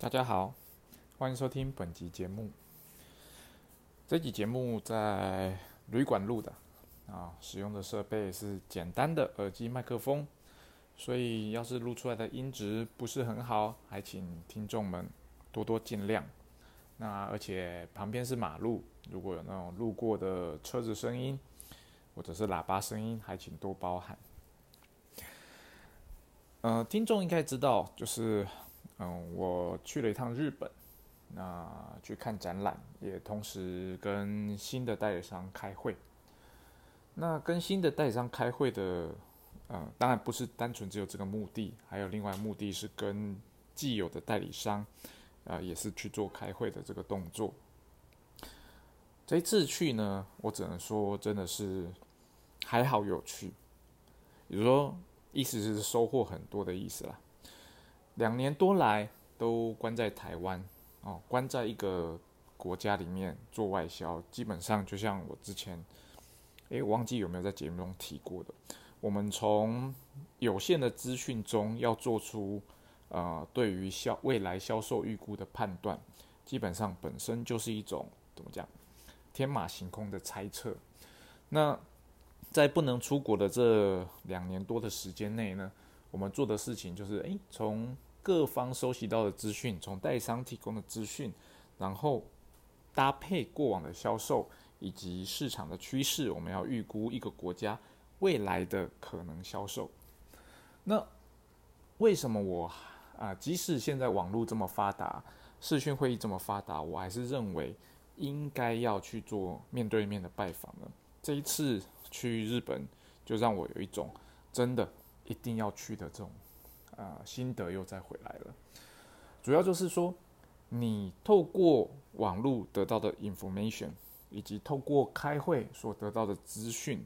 大家好，欢迎收听本集节目。这集节目在旅馆录的啊，使用的设备是简单的耳机麦克风，所以要是录出来的音质不是很好，还请听众们多多见谅。那而且旁边是马路，如果有那种路过的车子声音或者是喇叭声音，还请多包涵。呃，听众应该知道，就是嗯，我去了一趟日本，那去看展览，也同时跟新的代理商开会。那跟新的代理商开会的，呃，当然不是单纯只有这个目的，还有另外目的是跟既有的代理商，啊，也是去做开会的这个动作。这一次去呢，我只能说真的是还好有趣，比如说。意思是收获很多的意思啦。两年多来都关在台湾哦，关在一个国家里面做外销，基本上就像我之前，诶，忘记有没有在节目中提过的，我们从有限的资讯中要做出呃对于销未来销售预估的判断，基本上本身就是一种怎么讲天马行空的猜测，那。在不能出国的这两年多的时间内呢，我们做的事情就是，诶，从各方收集到的资讯，从代商提供的资讯，然后搭配过往的销售以及市场的趋势，我们要预估一个国家未来的可能销售。那为什么我啊，即使现在网络这么发达，视讯会议这么发达，我还是认为应该要去做面对面的拜访呢？这一次。去日本，就让我有一种真的一定要去的这种啊心得又再回来了。主要就是说，你透过网络得到的 information，以及透过开会所得到的资讯，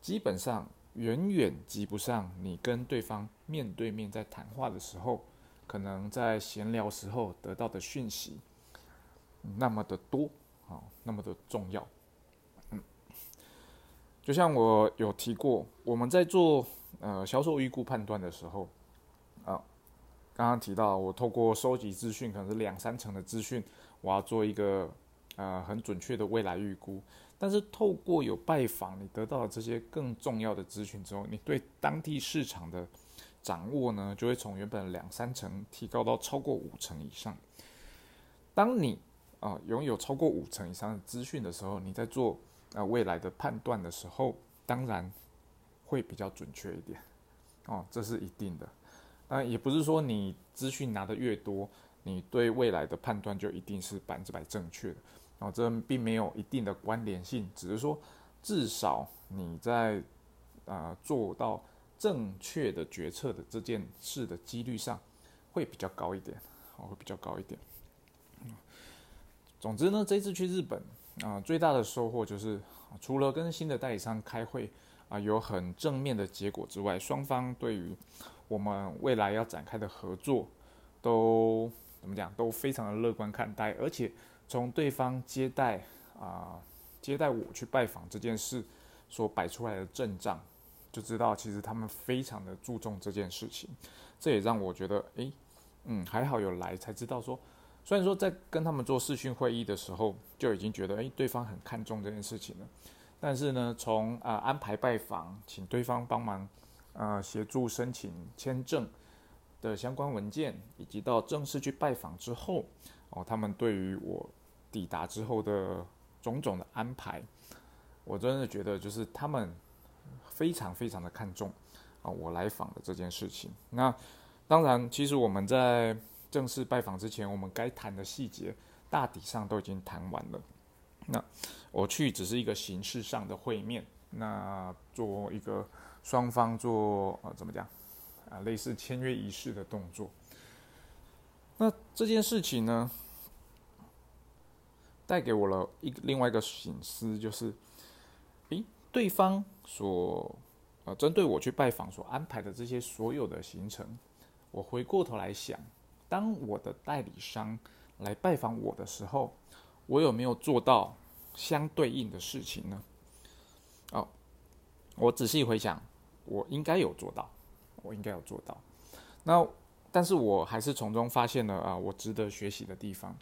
基本上远远及不上你跟对方面对面在谈话的时候，可能在闲聊时候得到的讯息那么的多啊，那么的重要。嗯就像我有提过，我们在做呃销售预估判断的时候，刚刚提到我透过收集资讯，可能是两三成的资讯，我要做一个呃很准确的未来预估。但是透过有拜访，你得到了这些更重要的资讯之后，你对当地市场的掌握呢，就会从原本两三成提高到超过五成以上。当你啊拥有超过五成以上的资讯的时候，你在做。那未来的判断的时候，当然会比较准确一点，哦，这是一定的。那也不是说你资讯拿的越多，你对未来的判断就一定是百分之百正确的，哦，这并没有一定的关联性，只是说至少你在啊做到正确的决策的这件事的几率上会比较高一点，哦，会比较高一点。总之呢，这次去日本。啊，最大的收获就是，除了跟新的代理商开会啊，有很正面的结果之外，双方对于我们未来要展开的合作，都怎么讲，都非常的乐观看待。而且从对方接待啊，接待我去拜访这件事所摆出来的阵仗，就知道其实他们非常的注重这件事情。这也让我觉得，诶，嗯，还好有来才知道说。虽然说在跟他们做视讯会议的时候就已经觉得，哎，对方很看重这件事情了，但是呢，从啊安排拜访，请对方帮忙，呃协助申请签证的相关文件，以及到正式去拜访之后，哦，他们对于我抵达之后的种种的安排，我真的觉得就是他们非常非常的看重啊我来访的这件事情。那当然，其实我们在。正式拜访之前，我们该谈的细节大体上都已经谈完了。那我去只是一个形式上的会面，那做一个双方做呃怎么讲啊，类似签约仪式的动作。那这件事情呢，带给我了一另外一个醒思，就是，诶，对方所呃针对我去拜访所安排的这些所有的行程，我回过头来想。当我的代理商来拜访我的时候，我有没有做到相对应的事情呢？哦，我仔细回想，我应该有做到，我应该有做到。那但是我还是从中发现了啊，我值得学习的地方。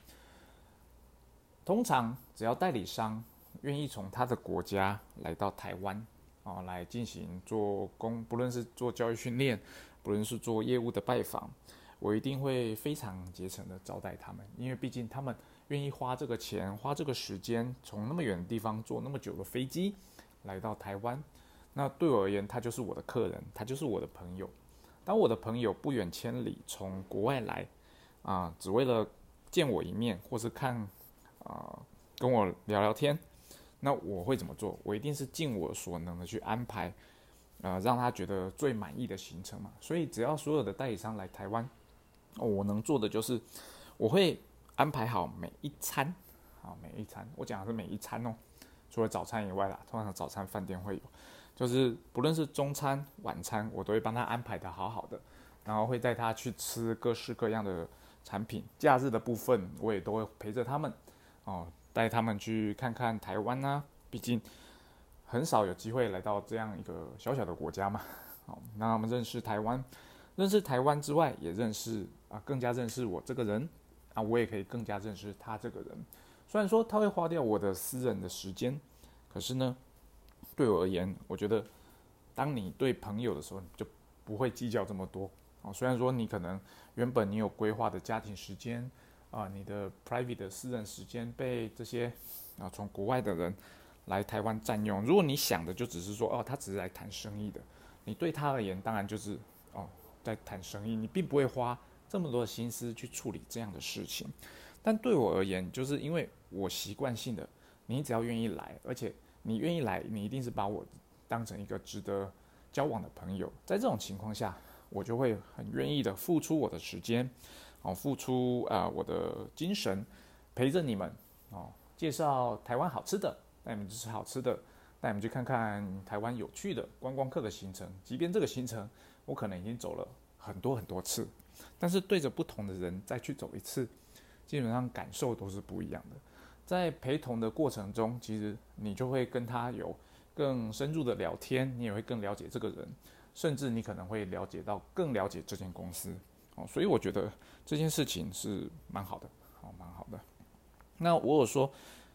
通常只要代理商愿意从他的国家来到台湾，啊，来进行做工，不论是做教育训练，不论是做业务的拜访，我一定会非常竭诚的招待他们，因为毕竟他们愿意花这个钱，花这个时间，从那么远的地方坐那么久的飞机来到台湾，那对我而言，他就是我的客人，他就是我的朋友。当我的朋友不远千里从国外来，啊，只为了见我一面，或是看。啊，跟我聊聊天，那我会怎么做？我一定是尽我所能的去安排，呃，让他觉得最满意的行程嘛。所以只要所有的代理商来台湾，我能做的就是我会安排好每一餐，好每一餐，我讲的是每一餐哦，除了早餐以外啦，通常早餐饭店会有，就是不论是中餐、晚餐，我都会帮他安排的好好的，然后会带他去吃各式各样的产品。假日的部分，我也都会陪着他们。哦，带他们去看看台湾啊，毕竟很少有机会来到这样一个小小的国家嘛。好，让他们认识台湾，认识台湾之外，也认识啊，更加认识我这个人啊，我也可以更加认识他这个人。虽然说他会花掉我的私人的时间，可是呢，对我而言，我觉得当你对朋友的时候，你就不会计较这么多。哦，虽然说你可能原本你有规划的家庭时间。啊，你的 private 的私人时间被这些啊从国外的人来台湾占用。如果你想的就只是说，哦，他只是来谈生意的，你对他而言当然就是哦在谈生意，你并不会花这么多的心思去处理这样的事情。但对我而言，就是因为我习惯性的，你只要愿意来，而且你愿意来，你一定是把我当成一个值得交往的朋友。在这种情况下，我就会很愿意的付出我的时间。哦，付出啊，我的精神陪着你们哦，介绍台湾好吃的，带你们去吃好吃的，带你们去看看台湾有趣的观光客的行程。即便这个行程我可能已经走了很多很多次，但是对着不同的人再去走一次，基本上感受都是不一样的。在陪同的过程中，其实你就会跟他有更深入的聊天，你也会更了解这个人，甚至你可能会了解到更了解这间公司。哦，所以我觉得这件事情是蛮好的，哦，蛮好的。那我有说，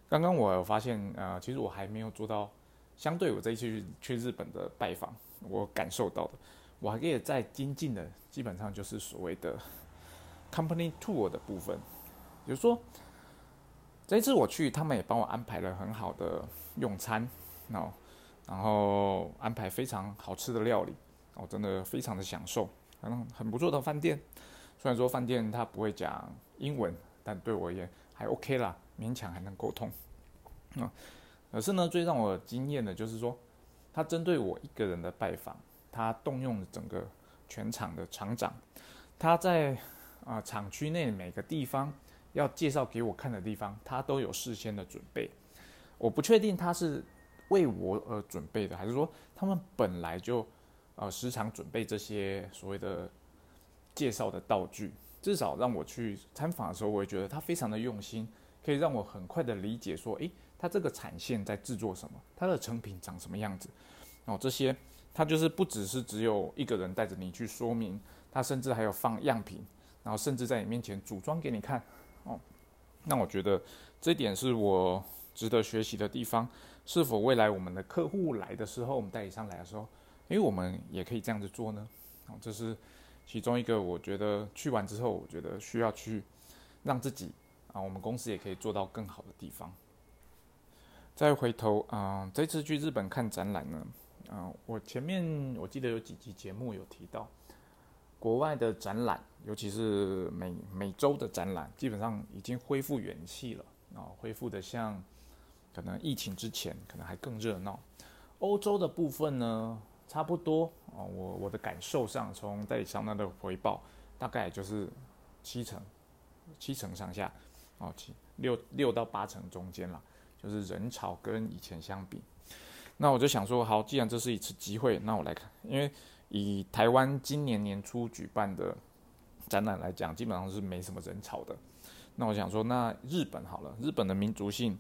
刚刚我有发现，呃，其实我还没有做到，相对我这一次去去日本的拜访，我感受到的，我还可以再精进的，基本上就是所谓的 company tour 的部分，比如说这一次我去，他们也帮我安排了很好的用餐，哦，然后安排非常好吃的料理，哦，真的非常的享受。很很不错的饭店，虽然说饭店它不会讲英文，但对我也还 OK 啦，勉强还能沟通。啊，可是呢，最让我惊艳的就是说，他针对我一个人的拜访，他动用了整个全场的厂长，他在啊厂区内每个地方要介绍给我看的地方，他都有事先的准备。我不确定他是为我而准备的，还是说他们本来就。呃，时常准备这些所谓的介绍的道具，至少让我去参访的时候，我也觉得他非常的用心，可以让我很快的理解说，诶，他这个产线在制作什么，他的成品长什么样子。哦，这些他就是不只是只有一个人带着你去说明，他甚至还有放样品，然后甚至在你面前组装给你看。哦，那我觉得这点是我值得学习的地方。是否未来我们的客户来的时候，我们代理商来的时候？因为我们也可以这样子做呢，哦，这是其中一个我觉得去完之后，我觉得需要去让自己啊，我们公司也可以做到更好的地方。再回头啊，这次去日本看展览呢，啊，我前面我记得有几集节目有提到，国外的展览，尤其是美美洲的展览，基本上已经恢复元气了啊，恢复的像可能疫情之前可能还更热闹。欧洲的部分呢？差不多哦，我我的感受上，从代理商那的回报，大概就是七成，七成上下，哦，七六六到八成中间了，就是人潮跟以前相比。那我就想说，好，既然这是一次机会，那我来看，因为以台湾今年年初举办的展览来讲，基本上是没什么人潮的。那我想说，那日本好了，日本的民族性，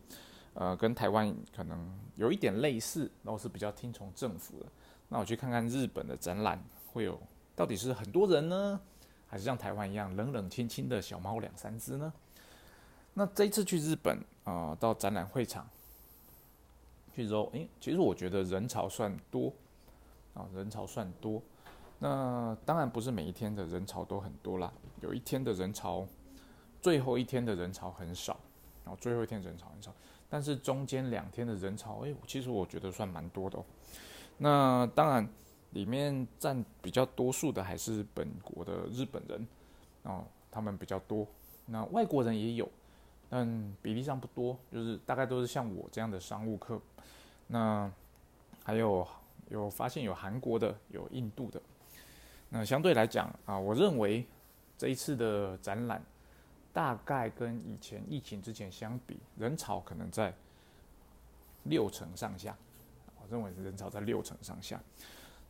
呃，跟台湾可能有一点类似，然后是比较听从政府的。那我去看看日本的展览，会有到底是很多人呢，还是像台湾一样冷冷清清的小猫两三只呢？那这一次去日本啊，到展览会场去之后，诶，其实我觉得人潮算多啊，人潮算多。那当然不是每一天的人潮都很多啦，有一天的人潮，最后一天的人潮很少，然后最后一天人潮很少，但是中间两天的人潮，诶，其实我觉得算蛮多的哦。那当然。里面占比较多数的还是本国的日本人，哦，他们比较多。那外国人也有，但比例上不多，就是大概都是像我这样的商务客。那还有有发现有韩国的，有印度的。那相对来讲啊，我认为这一次的展览大概跟以前疫情之前相比，人潮可能在六成上下。我认为人潮在六成上下。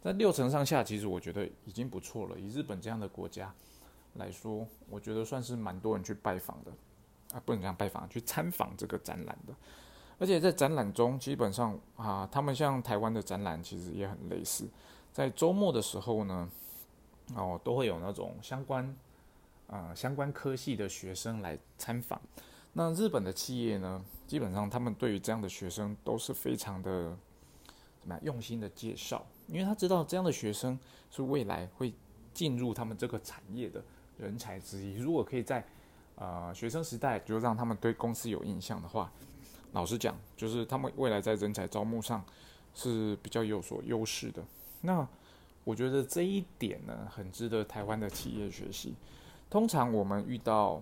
在六成上下，其实我觉得已经不错了。以日本这样的国家来说，我觉得算是蛮多人去拜访的啊，不能讲拜访，去参访这个展览的。而且在展览中，基本上啊，他们像台湾的展览其实也很类似。在周末的时候呢，哦，都会有那种相关啊相关科系的学生来参访。那日本的企业呢，基本上他们对于这样的学生都是非常的怎么样用心的介绍。因为他知道这样的学生是未来会进入他们这个产业的人才之一。如果可以在呃学生时代就让他们对公司有印象的话，老实讲，就是他们未来在人才招募上是比较有所优势的。那我觉得这一点呢，很值得台湾的企业学习。通常我们遇到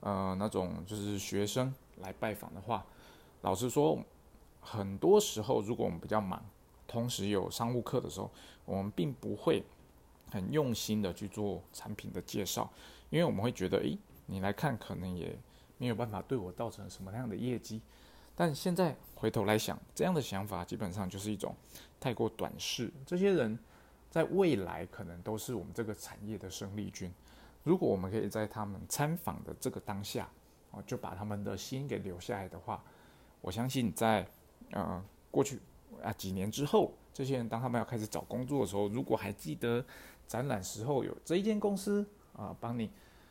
呃那种就是学生来拜访的话，老实说，很多时候如果我们比较忙。同时有商务课的时候，我们并不会很用心的去做产品的介绍，因为我们会觉得，诶，你来看可能也没有办法对我造成什么样的业绩。但现在回头来想，这样的想法基本上就是一种太过短视。这些人在未来可能都是我们这个产业的生力军。如果我们可以在他们参访的这个当下，哦，就把他们的心给留下来的话，我相信在呃过去。啊，几年之后，这些人当他们要开始找工作的时候，如果还记得展览时候有这一间公司啊，帮你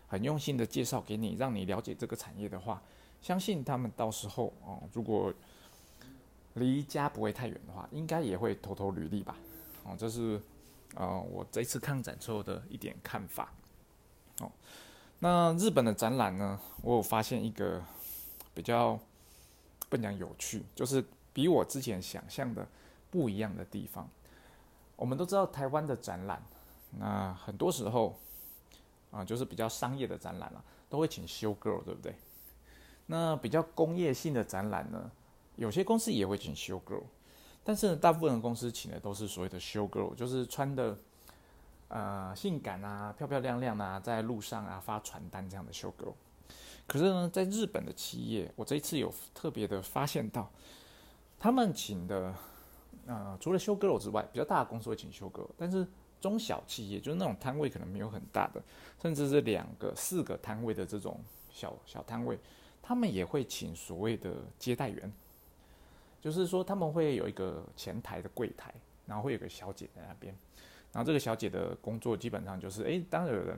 很用心的介绍给你，让你了解这个产业的话，相信他们到时候哦，如果离家不会太远的话，应该也会偷偷履历吧。哦，这是呃我这次看展之后的一点看法。哦，那日本的展览呢，我有发现一个比较不讲有趣，就是。比我之前想象的不一样的地方，我们都知道台湾的展览，那很多时候啊，就是比较商业的展览了，都会请修 girl，对不对？那比较工业性的展览呢，有些公司也会请修 girl，但是大部分公司请的都是所谓的修 girl，就是穿的呃性感啊、漂漂亮亮啊，在路上啊发传单这样的修 girl。可是呢，在日本的企业，我这一次有特别的发现到。他们请的，呃，除了修 girl 之外，比较大的公司会请修 girl，但是中小企业就是那种摊位可能没有很大的，甚至是两个、四个摊位的这种小小摊位，他们也会请所谓的接待员，就是说他们会有一个前台的柜台，然后会有个小姐在那边，然后这个小姐的工作基本上就是，诶，当有人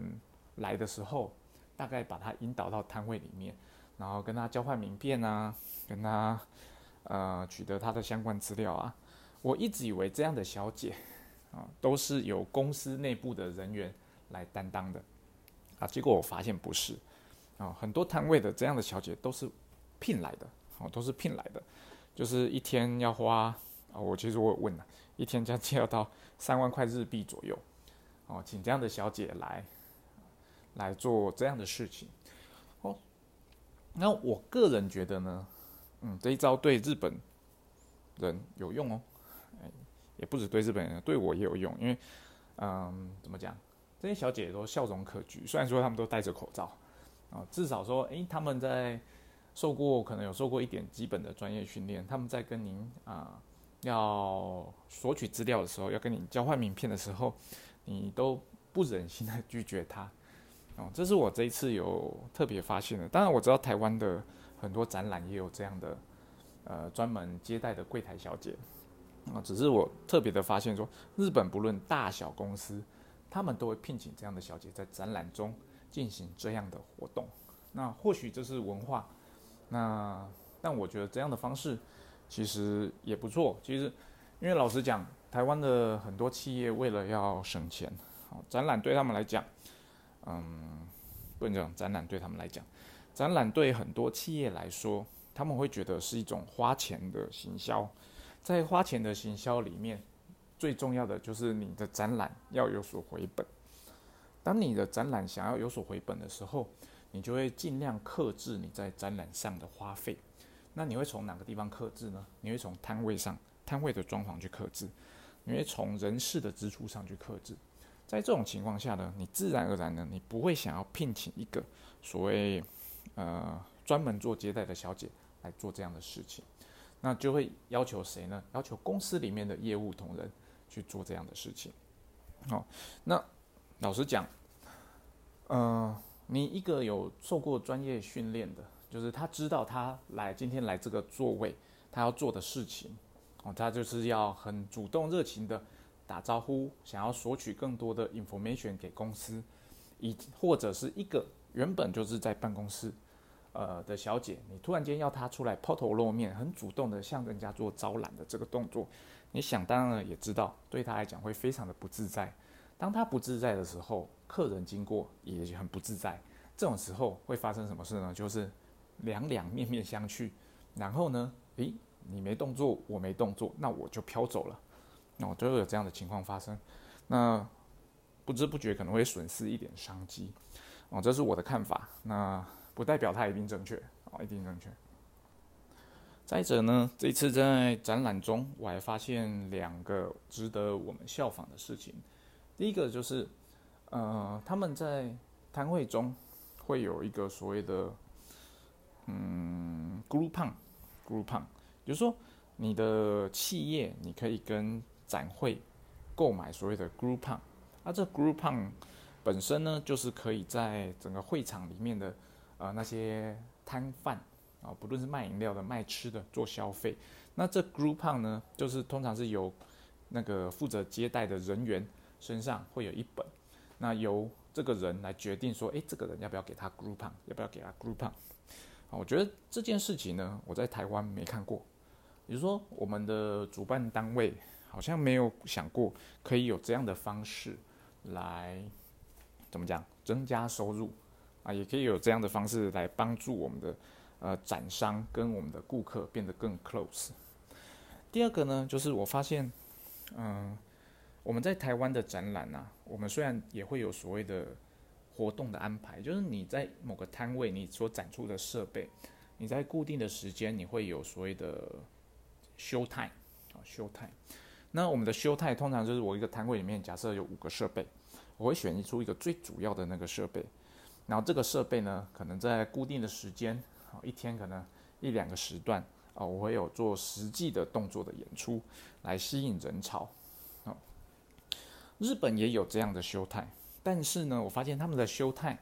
来的时候，大概把他引导到摊位里面，然后跟他交换名片啊，跟他。呃，取得他的相关资料啊，我一直以为这样的小姐啊，都是由公司内部的人员来担当的啊，结果我发现不是啊，很多摊位的这样的小姐都是聘来的，哦，都是聘来的，就是一天要花啊，我其实我有问了，一天将近要到三万块日币左右，哦，请这样的小姐来来做这样的事情，哦，那我个人觉得呢。嗯，这一招对日本人有用哦，也不止对日本人，对我也有用。因为，嗯，怎么讲，这些小姐姐都笑容可掬，虽然说他们都戴着口罩，啊，至少说，哎，他们在受过可能有受过一点基本的专业训练，他们在跟您啊要索取资料的时候，要跟你交换名片的时候，你都不忍心的拒绝她，哦，这是我这一次有特别发现的。当然，我知道台湾的。很多展览也有这样的，呃，专门接待的柜台小姐，啊，只是我特别的发现说，日本不论大小公司，他们都会聘请这样的小姐在展览中进行这样的活动。那或许这是文化，那但我觉得这样的方式其实也不错。其实，因为老实讲，台湾的很多企业为了要省钱，展览对他们来讲，嗯，不能讲展览对他们来讲，展览对很多企业来说，他们会觉得是一种花钱的行销。在花钱的行销里面，最重要的就是你的展览要有所回本。当你的展览想要有所回本的时候，你就会尽量克制你在展览上的花费。那你会从哪个地方克制呢？你会从摊位上，摊位的装潢去克制；你会从人事的支出上去克制。在这种情况下呢，你自然而然呢，你不会想要聘请一个所谓呃专门做接待的小姐来做这样的事情。那就会要求谁呢？要求公司里面的业务同仁去做这样的事情。好，那老实讲，呃。你一个有受过专业训练的，就是他知道他来今天来这个座位，他要做的事情，哦，他就是要很主动热情的打招呼，想要索取更多的 information 给公司，以或者是一个原本就是在办公室，呃的小姐，你突然间要她出来抛头露面，很主动的向人家做招揽的这个动作，你想当然也知道，对她来讲会非常的不自在。当她不自在的时候，客人经过也很不自在。这种时候会发生什么事呢？就是两两面面相觑。然后呢，诶，你没动作，我没动作，那我就飘走了。那我就会有这样的情况发生。那不知不觉可能会损失一点商机。哦，这是我的看法。那不代表它一定正确。哦，一定正确。再者呢，这次在展览中，我还发现两个值得我们效仿的事情。第一个就是，呃，他们在摊位中会有一个所谓的，嗯，Groupon，Groupon，就是说你的企业你可以跟展会购买所谓的 Groupon，啊，这 Groupon 本身呢，就是可以在整个会场里面的呃那些摊贩啊，不论是卖饮料的、卖吃的做消费，那这 Groupon 呢，就是通常是由那个负责接待的人员。身上会有一本，那由这个人来决定说，诶，这个人要不要给他 Groupon，要不要给他 Groupon？啊，我觉得这件事情呢，我在台湾没看过，也就是说，我们的主办单位好像没有想过可以有这样的方式来怎么讲增加收入也可以有这样的方式来帮助我们的呃展商跟我们的顾客变得更 close。第二个呢，就是我发现，嗯。我们在台湾的展览呐，我们虽然也会有所谓的活动的安排，就是你在某个摊位你所展出的设备，你在固定的时间你会有所谓的休态啊休态。那我们的休态通常就是我一个摊位里面假设有五个设备，我会选出一个最主要的那个设备，然后这个设备呢可能在固定的时间一天可能一两个时段啊，我会有做实际的动作的演出来吸引人潮。日本也有这样的修态，但是呢，我发现他们的修态，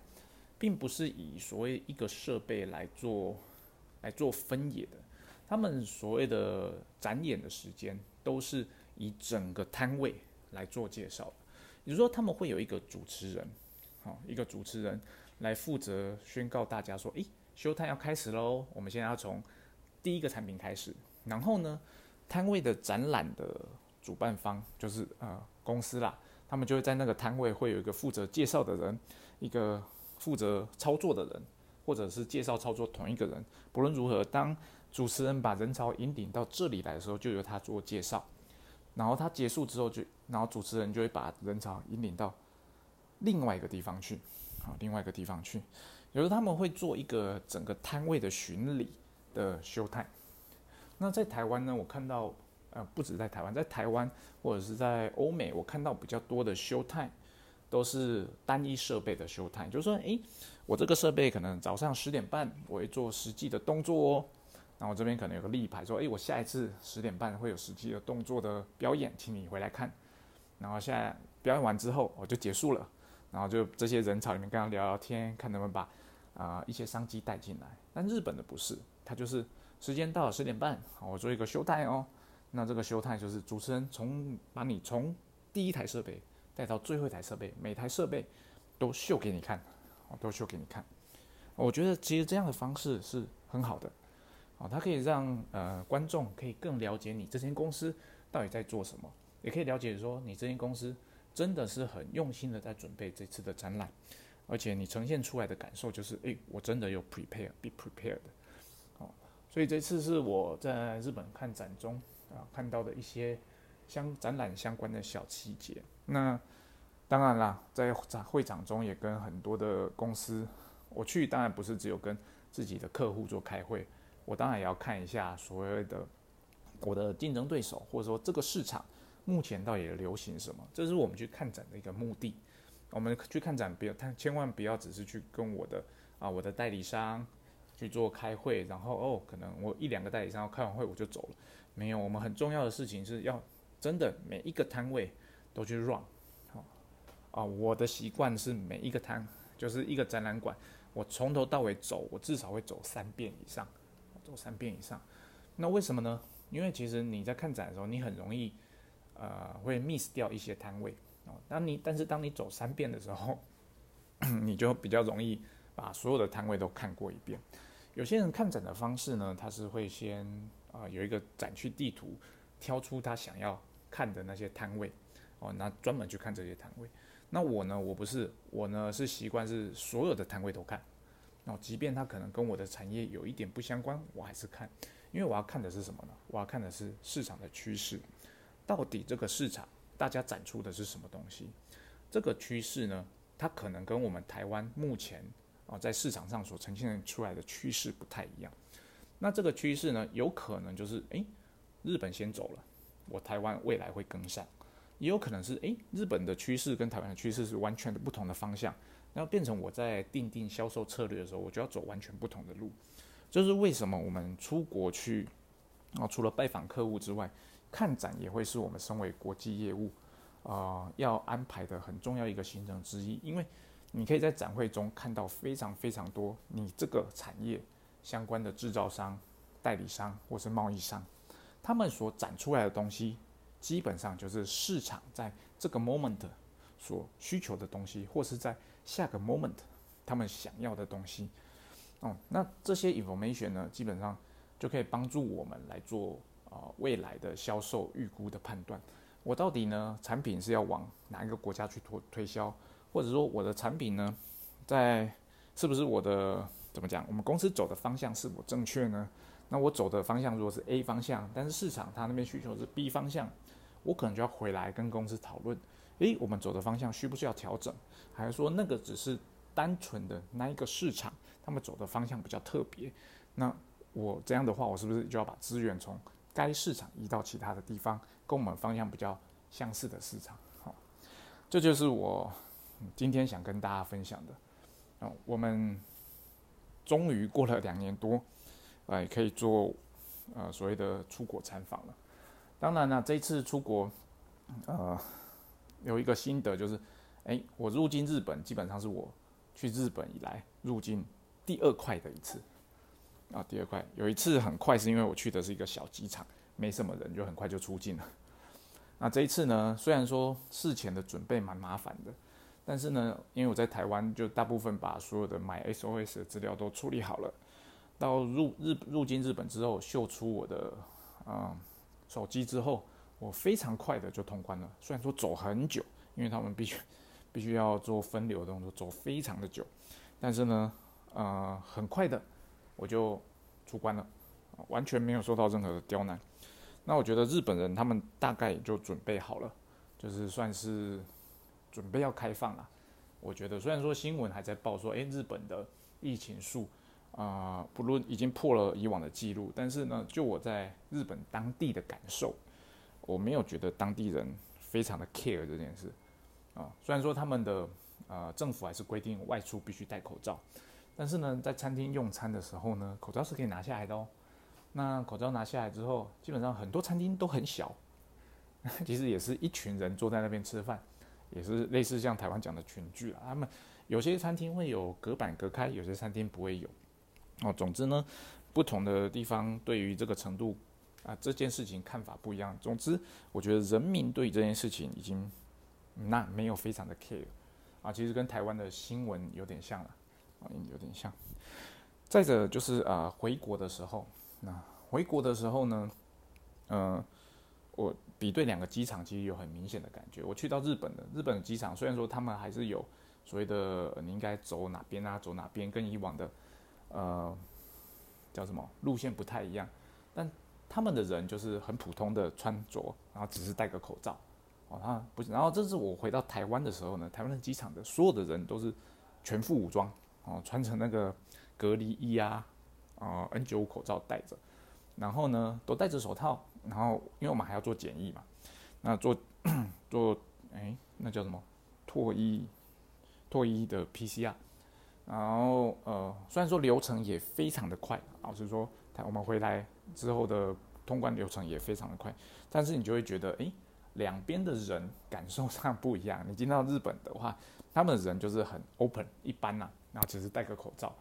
并不是以所谓一个设备来做来做分野的，他们所谓的展演的时间都是以整个摊位来做介绍，比如说他们会有一个主持人，好，一个主持人来负责宣告大家说，诶，修态要开始喽，我们现在要从第一个产品开始，然后呢，摊位的展览的主办方就是呃公司啦。他们就会在那个摊位会有一个负责介绍的人，一个负责操作的人，或者是介绍操作同一个人。不论如何，当主持人把人潮引领到这里来的时候，就由他做介绍。然后他结束之后，就然后主持人就会把人潮引领到另外一个地方去，好，另外一个地方去。有时他们会做一个整个摊位的巡礼的修态。那在台湾呢，我看到。呃，不止在台湾，在台湾或者是在欧美，我看到比较多的修态都是单一设备的修态，就是说，诶，我这个设备可能早上十点半我会做实际的动作哦，那我这边可能有个立牌说，诶，我下一次十点半会有实际的动作的表演，请你回来看。然后现在表演完之后我就结束了，然后就这些人潮里面跟他聊聊天，看能不能把啊一些商机带进来。但日本的不是，他就是时间到了十点半，我做一个修态哦。那这个修态就是主持人从把你从第一台设备带到最后一台设备，每台设备都秀给你看，哦，都秀给你看。我觉得其实这样的方式是很好的，哦，它可以让呃观众可以更了解你这间公司到底在做什么，也可以了解说你这间公司真的是很用心的在准备这次的展览，而且你呈现出来的感受就是，诶，我真的有 prepare，be prepared，哦，所以这次是我在日本看展中啊看到的一些。相展览相关的小细节，那当然啦，在展会场中也跟很多的公司，我去当然不是只有跟自己的客户做开会，我当然也要看一下所谓的我的竞争对手，或者说这个市场目前到底流行什么，这是我们去看展的一个目的。我们去看展，不要，他千万不要只是去跟我的啊我的代理商去做开会，然后哦，可能我一两个代理商开完会我就走了，没有，我们很重要的事情是要。真的每一个摊位都去 run，好啊，我的习惯是每一个摊就是一个展览馆，我从头到尾走，我至少会走三遍以上，走三遍以上。那为什么呢？因为其实你在看展的时候，你很容易呃会 miss 掉一些摊位哦。当你但是当你走三遍的时候，你就比较容易把所有的摊位都看过一遍。有些人看展的方式呢，他是会先啊有一个展区地图，挑出他想要。看的那些摊位，哦，那专门去看这些摊位。那我呢？我不是，我呢是习惯是所有的摊位都看。哦，即便它可能跟我的产业有一点不相关，我还是看，因为我要看的是什么呢？我要看的是市场的趋势，到底这个市场大家展出的是什么东西？这个趋势呢，它可能跟我们台湾目前啊在市场上所呈现出来的趋势不太一样。那这个趋势呢，有可能就是诶，日本先走了。我台湾未来会跟上，也有可能是诶，日本的趋势跟台湾的趋势是完全的不同的方向，那变成我在定定销售策略的时候，我就要走完全不同的路。这是为什么我们出国去啊，除了拜访客户之外，看展也会是我们身为国际业务啊要安排的很重要一个行程之一。因为你可以在展会中看到非常非常多你这个产业相关的制造商、代理商或是贸易商。他们所展出来的东西，基本上就是市场在这个 moment 所需求的东西，或是在下个 moment 他们想要的东西。哦，那这些 information 呢，基本上就可以帮助我们来做啊未来的销售预估的判断。我到底呢产品是要往哪一个国家去推推销，或者说我的产品呢，在是不是我的怎么讲？我们公司走的方向是否正确呢？那我走的方向如果是 A 方向，但是市场它那边需求是 B 方向，我可能就要回来跟公司讨论，诶，我们走的方向需不需要调整？还是说那个只是单纯的那一个市场，他们走的方向比较特别？那我这样的话，我是不是就要把资源从该市场移到其他的地方，跟我们方向比较相似的市场？好，这就是我今天想跟大家分享的。啊，我们终于过了两年多。哎，可以做呃所谓的出国参访了。当然了，这次出国，呃，有一个心得就是，哎，我入境日本基本上是我去日本以来入境第二快的一次。啊，第二块，有一次很快是因为我去的是一个小机场，没什么人，就很快就出境了。那这一次呢，虽然说事前的准备蛮麻烦的，但是呢，因为我在台湾就大部分把所有的买 SOS 的资料都处理好了。到入日入境日本之后，秀出我的啊手机之后，我非常快的就通关了。虽然说走很久，因为他们必须必须要做分流的动作，走非常的久，但是呢，呃，很快的我就出关了，完全没有受到任何的刁难。那我觉得日本人他们大概也就准备好了，就是算是准备要开放了。我觉得虽然说新闻还在报说，诶，日本的疫情数。啊，不论已经破了以往的记录，但是呢，就我在日本当地的感受，我没有觉得当地人非常的 care 这件事。啊，虽然说他们的呃政府还是规定外出必须戴口罩，但是呢，在餐厅用餐的时候呢，口罩是可以拿下来的哦。那口罩拿下来之后，基本上很多餐厅都很小，其实也是一群人坐在那边吃饭，也是类似像台湾讲的群聚啊。他们有些餐厅会有隔板隔开，有些餐厅不会有。哦，总之呢，不同的地方对于这个程度啊这件事情看法不一样。总之，我觉得人民对这件事情已经那没有非常的 care 啊，其实跟台湾的新闻有点像了，有点像。再者就是呃回国的时候，那回国的时候呢，嗯，我比对两个机场其实有很明显的感觉。我去到日本的日本的机场，虽然说他们还是有所谓的你应该走哪边啊，走哪边，跟以往的呃叫什么路线不太一样，但他们的人就是很普通的穿着，然后只是戴个口罩。哦，他不是然后这是我回到台湾的时候呢，台湾的机场的所有的人都是全副武装，哦，穿成那个隔离衣啊，啊 N95 口罩戴着，然后呢都戴着手套，然后因为我们还要做检疫嘛，那做做哎那叫什么唾液唾液的 PCR，然后呃虽然说流程也非常的快，老实说，他我们回来之后的通关流程也非常的快，但是你就会觉得哎。两边的人感受上不一样。你进到日本的话，他们人就是很 open 一般呐，然后只是戴个口罩。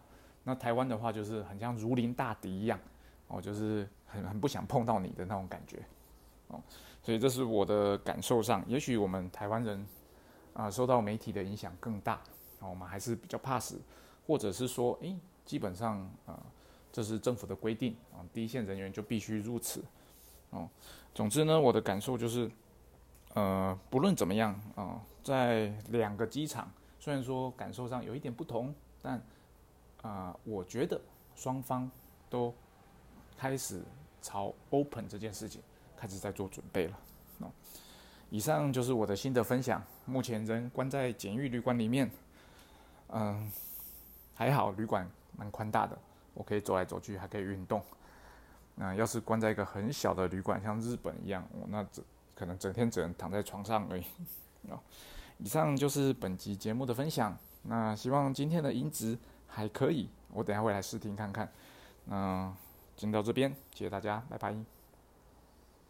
那台湾的话就是很像如临大敌一样，哦，就是很很不想碰到你的那种感觉，哦，所以这是我的感受上。也许我们台湾人啊受到媒体的影响更大，我们还是比较怕死，或者是说，诶，基本上啊这是政府的规定啊，第一线人员就必须如此，哦，总之呢，我的感受就是。呃，不论怎么样啊，在两个机场，虽然说感受上有一点不同，但啊，我觉得双方都开始朝 open 这件事情开始在做准备了。哦，以上就是我的心得分享。目前人关在简易旅馆里面，嗯，还好旅馆蛮宽大的，我可以走来走去，还可以运动。那要是关在一个很小的旅馆，像日本一样，那这。可能整天只能躺在床上而已。哦，以上就是本集节目的分享。那希望今天的音质还可以，我等下会来试听看看。那，先到这边，谢谢大家，拜拜。